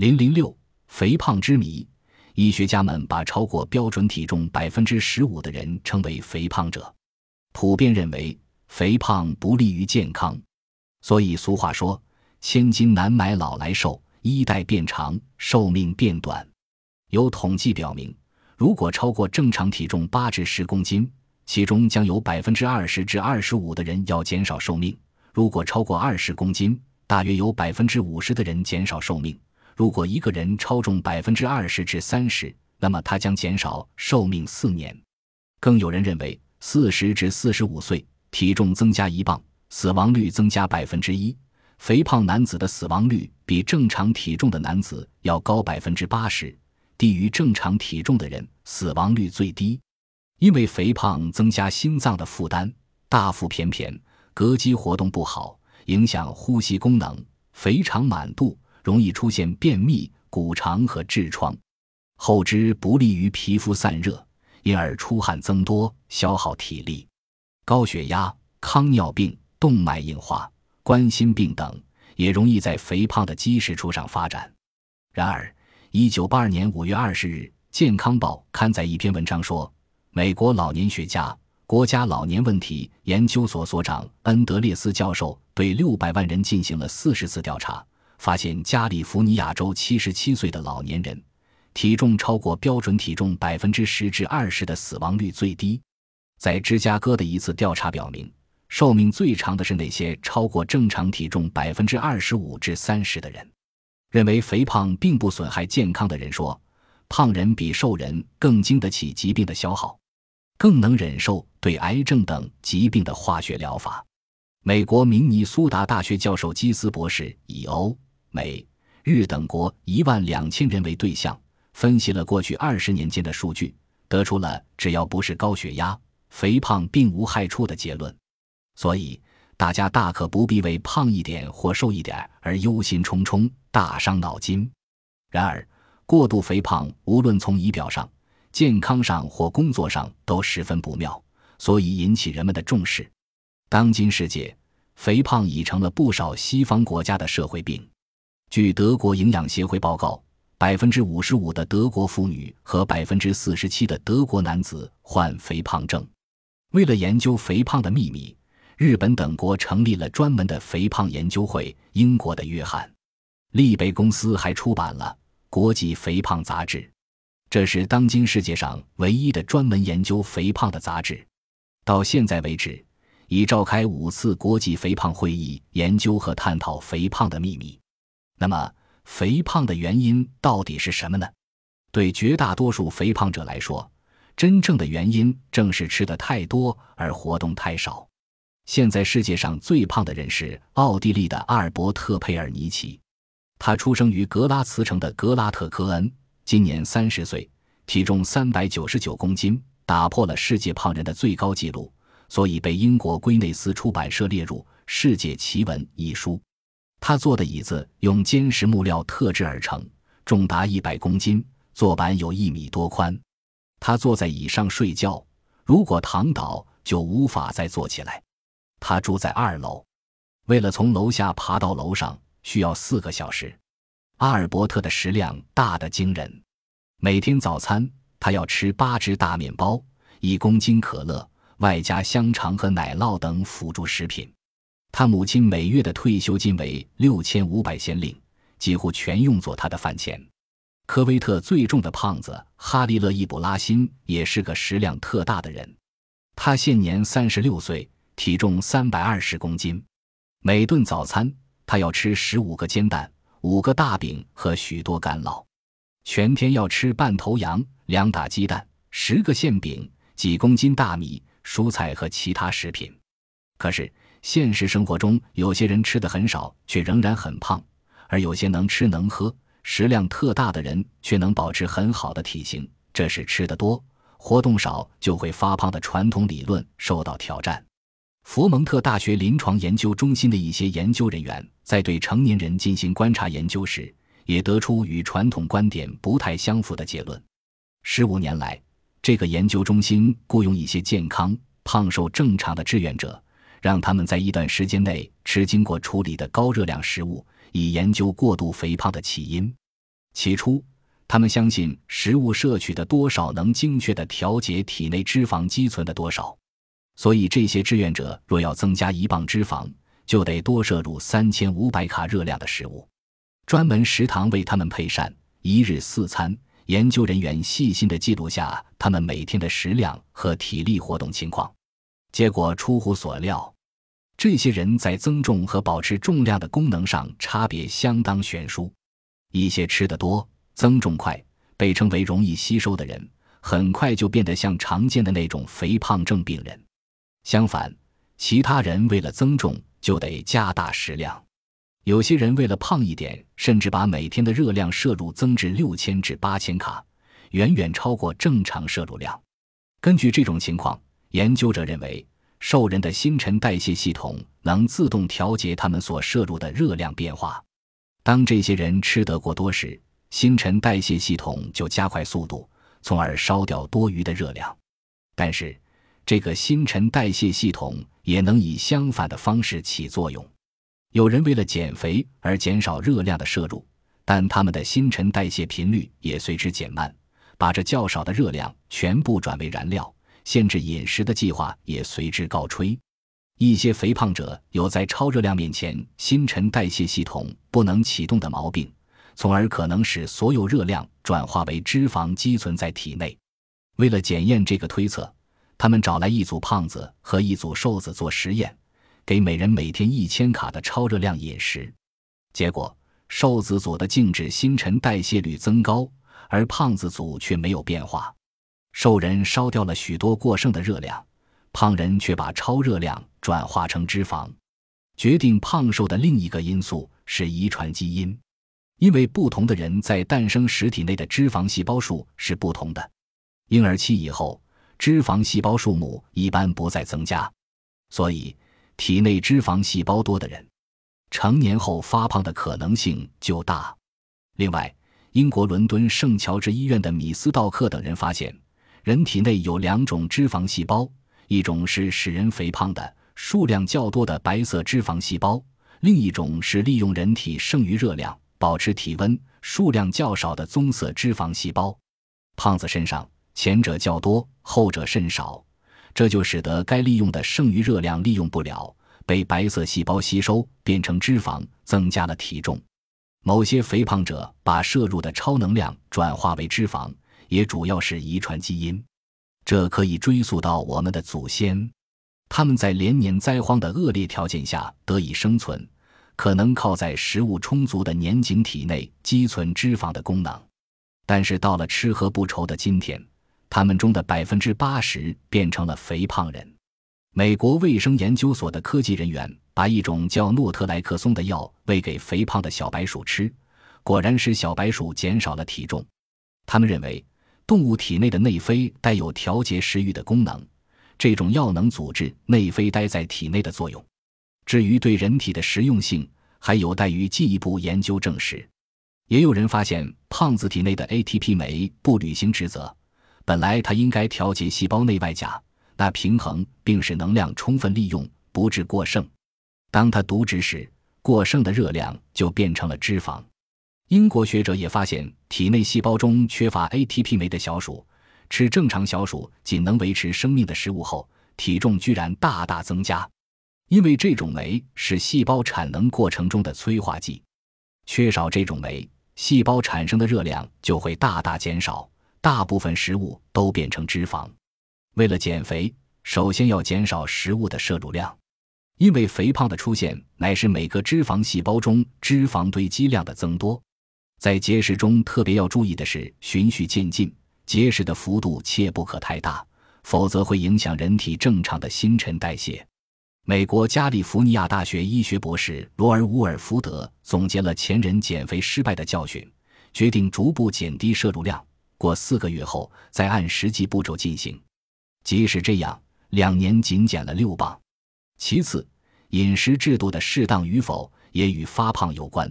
零零六，肥胖之谜。医学家们把超过标准体重百分之十五的人称为肥胖者，普遍认为肥胖不利于健康，所以俗话说：“千金难买老来瘦，衣带变长，寿命变短。”有统计表明，如果超过正常体重八至十公斤，其中将有百分之二十至二十五的人要减少寿命；如果超过二十公斤，大约有百分之五十的人减少寿命。如果一个人超重百分之二十至三十，那么他将减少寿命四年。更有人认为，四十至四十五岁体重增加一磅，死亡率增加百分之一。肥胖男子的死亡率比正常体重的男子要高百分之八十，低于正常体重的人死亡率最低。因为肥胖增加心脏的负担，大腹便便，膈肌活动不好，影响呼吸功能，肥肠满肚。容易出现便秘、骨肠和痔疮，后肢不利于皮肤散热，因而出汗增多，消耗体力。高血压、糖尿病、动脉硬化、冠心病等也容易在肥胖的基石处上发展。然而，一九八二年五月二十日，《健康报》刊载一篇文章说，美国老年学家、国家老年问题研究所所长恩德烈斯教授对六百万人进行了四十次调查。发现加利福尼亚州七十七岁的老年人，体重超过标准体重百分之十至二十的死亡率最低。在芝加哥的一次调查表明，寿命最长的是那些超过正常体重百分之二十五至三十的人。认为肥胖并不损害健康的人说，胖人比瘦人更经得起疾病的消耗，更能忍受对癌症等疾病的化学疗法。美国明尼苏达大学教授基斯博士以欧。美、日等国一万两千人为对象，分析了过去二十年间的数据，得出了只要不是高血压、肥胖并无害处的结论。所以，大家大可不必为胖一点或瘦一点而忧心忡忡、大伤脑筋。然而，过度肥胖无论从仪表上、健康上或工作上都十分不妙，所以引起人们的重视。当今世界，肥胖已成了不少西方国家的社会病。据德国营养协会报告，百分之五十五的德国妇女和百分之四十七的德国男子患肥胖症。为了研究肥胖的秘密，日本等国成立了专门的肥胖研究会。英国的约翰·利贝公司还出版了《国际肥胖杂志》，这是当今世界上唯一的专门研究肥胖的杂志。到现在为止，已召开五次国际肥胖会议，研究和探讨肥胖的秘密。那么，肥胖的原因到底是什么呢？对绝大多数肥胖者来说，真正的原因正是吃的太多而活动太少。现在世界上最胖的人是奥地利的阿尔伯特·佩尔尼奇，他出生于格拉茨城的格拉特科恩，今年三十岁，体重三百九十九公斤，打破了世界胖人的最高纪录，所以被英国圭内斯出版社列入《世界奇闻》一书。他坐的椅子用坚实木料特制而成，重达一百公斤，坐板有一米多宽。他坐在椅上睡觉，如果躺倒就无法再坐起来。他住在二楼，为了从楼下爬到楼上需要四个小时。阿尔伯特的食量大得惊人，每天早餐他要吃八只大面包、一公斤可乐，外加香肠和奶酪等辅助食品。他母亲每月的退休金为六千五百先令，几乎全用作他的饭钱。科威特最重的胖子哈利勒·伊卜拉欣也是个食量特大的人，他现年三十六岁，体重三百二十公斤。每顿早餐他要吃十五个煎蛋、五个大饼和许多干酪，全天要吃半头羊、两打鸡蛋、十个馅饼、几公斤大米、蔬菜和其他食品。可是。现实生活中，有些人吃的很少，却仍然很胖；而有些能吃能喝、食量特大的人，却能保持很好的体型。这是吃的多、活动少就会发胖的传统理论受到挑战。佛蒙特大学临床研究中心的一些研究人员在对成年人进行观察研究时，也得出与传统观点不太相符的结论。十五年来，这个研究中心雇佣一些健康、胖瘦正常的志愿者。让他们在一段时间内吃经过处理的高热量食物，以研究过度肥胖的起因。起初，他们相信食物摄取的多少能精确地调节体内脂肪积存的多少，所以这些志愿者若要增加一磅脂肪，就得多摄入三千五百卡热量的食物。专门食堂为他们配膳，一日四餐。研究人员细心地记录下他们每天的食量和体力活动情况，结果出乎所料，这些人在增重和保持重量的功能上差别相当悬殊。一些吃得多、增重快、被称为容易吸收的人，很快就变得像常见的那种肥胖症病人；相反，其他人为了增重就得加大食量。有些人为了胖一点，甚至把每天的热量摄入增至六千至八千卡，远远超过正常摄入量。根据这种情况，研究者认为，瘦人的新陈代谢系统能自动调节他们所摄入的热量变化。当这些人吃得过多时，新陈代谢系统就加快速度，从而烧掉多余的热量。但是，这个新陈代谢系统也能以相反的方式起作用。有人为了减肥而减少热量的摄入，但他们的新陈代谢频率也随之减慢，把这较少的热量全部转为燃料，限制饮食的计划也随之告吹。一些肥胖者有在超热量面前新陈代谢系统不能启动的毛病，从而可能使所有热量转化为脂肪积存在体内。为了检验这个推测，他们找来一组胖子和一组瘦子做实验。给每人每天一千卡的超热量饮食，结果瘦子组的静止新陈代谢率增高，而胖子组却没有变化。瘦人烧掉了许多过剩的热量，胖人却把超热量转化成脂肪。决定胖瘦的另一个因素是遗传基因，因为不同的人在诞生时体内的脂肪细胞数是不同的。婴儿期以后，脂肪细胞数目一般不再增加，所以。体内脂肪细胞多的人，成年后发胖的可能性就大。另外，英国伦敦圣乔治医院的米斯道克等人发现，人体内有两种脂肪细胞，一种是使人肥胖的数量较多的白色脂肪细胞，另一种是利用人体剩余热量保持体温、数量较少的棕色脂肪细胞。胖子身上前者较多，后者甚少。这就使得该利用的剩余热量利用不了，被白色细胞吸收变成脂肪，增加了体重。某些肥胖者把摄入的超能量转化为脂肪，也主要是遗传基因。这可以追溯到我们的祖先，他们在连年灾荒的恶劣条件下得以生存，可能靠在食物充足的年景体内积存脂肪的功能。但是到了吃喝不愁的今天。他们中的百分之八十变成了肥胖人。美国卫生研究所的科技人员把一种叫诺特莱克松的药喂给肥胖的小白鼠吃，果然使小白鼠减少了体重。他们认为，动物体内的内啡带有调节食欲的功能，这种药能阻滞内啡待在体内的作用。至于对人体的实用性，还有待于进一步研究证实。也有人发现，胖子体内的 ATP 酶不履行职责。本来它应该调节细胞内外钾，那平衡并使能量充分利用，不致过剩。当它渎职时，过剩的热量就变成了脂肪。英国学者也发现，体内细胞中缺乏 ATP 酶的小鼠，吃正常小鼠仅能维持生命的食物后，体重居然大大增加。因为这种酶是细胞产能过程中的催化剂，缺少这种酶，细胞产生的热量就会大大减少。大部分食物都变成脂肪。为了减肥，首先要减少食物的摄入量，因为肥胖的出现乃是每个脂肪细胞中脂肪堆积量的增多。在节食中，特别要注意的是循序渐进，节食的幅度切不可太大，否则会影响人体正常的新陈代谢。美国加利福尼亚大学医学博士罗尔·伍尔福德总结了前人减肥失败的教训，决定逐步减低摄入量。过四个月后，再按实际步骤进行。即使这样，两年仅减了六磅。其次，饮食制度的适当与否也与发胖有关。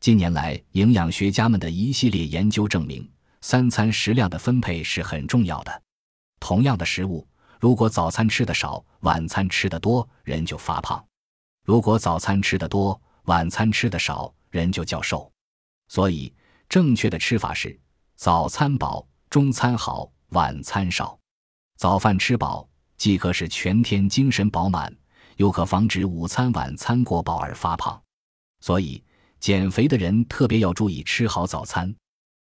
近年来，营养学家们的一系列研究证明，三餐食量的分配是很重要的。同样的食物，如果早餐吃的少，晚餐吃的多，人就发胖；如果早餐吃的多，晚餐吃的少，人就较瘦。所以。正确的吃法是：早餐饱，中餐好，晚餐少。早饭吃饱，既可使全天精神饱满，又可防止午餐、晚餐过饱而发胖。所以，减肥的人特别要注意吃好早餐。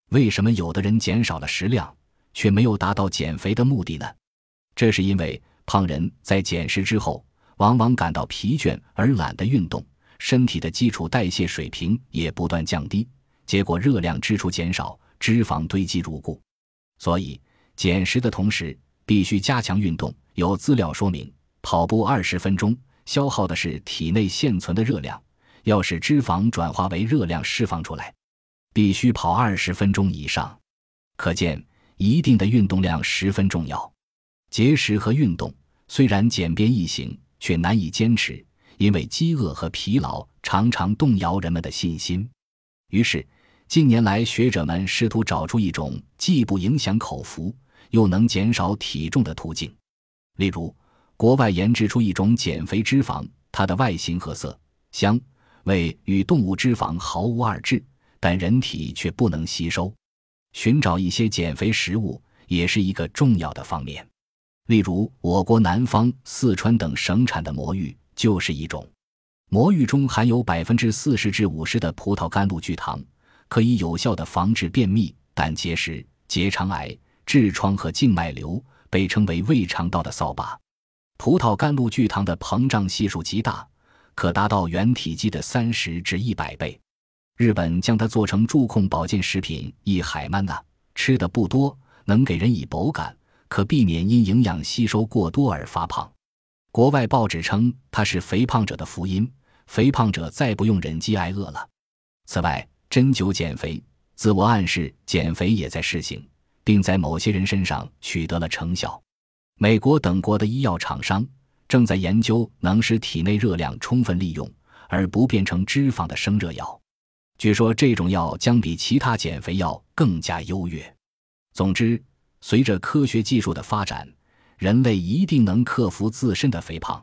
为什么有的人减少了食量，却没有达到减肥的目的呢？这是因为胖人在减食之后，往往感到疲倦而懒得运动，身体的基础代谢水平也不断降低，结果热量支出减少，脂肪堆积如故。所以，减食的同时必须加强运动。有资料说明，跑步二十分钟消耗的是体内现存的热量，要使脂肪转化为热量释放出来。必须跑二十分钟以上，可见一定的运动量十分重要。节食和运动虽然简便易行，却难以坚持，因为饥饿和疲劳常常动摇人们的信心。于是，近年来学者们试图找出一种既不影响口福，又能减少体重的途径。例如，国外研制出一种减肥脂肪，它的外形和色、香、胃与动物脂肪毫无二致。但人体却不能吸收，寻找一些减肥食物也是一个重要的方面。例如，我国南方四川等省产的魔芋就是一种。魔芋中含有百分之四十至五十的葡萄甘露聚糖，可以有效的防治便秘、胆结石、结肠癌、痔疮和静脉瘤，被称为胃肠道的扫把。葡萄甘露聚糖的膨胀系数极大，可达到原体积的三十至一百倍。日本将它做成助控保健食品，一海曼呐，吃的不多，能给人以饱感，可避免因营养吸收过多而发胖。国外报纸称它是肥胖者的福音，肥胖者再不用忍饥挨饿了。此外，针灸减肥、自我暗示减肥也在试行，并在某些人身上取得了成效。美国等国的医药厂商正在研究能使体内热量充分利用而不变成脂肪的生热药。据说这种药将比其他减肥药更加优越。总之，随着科学技术的发展，人类一定能克服自身的肥胖。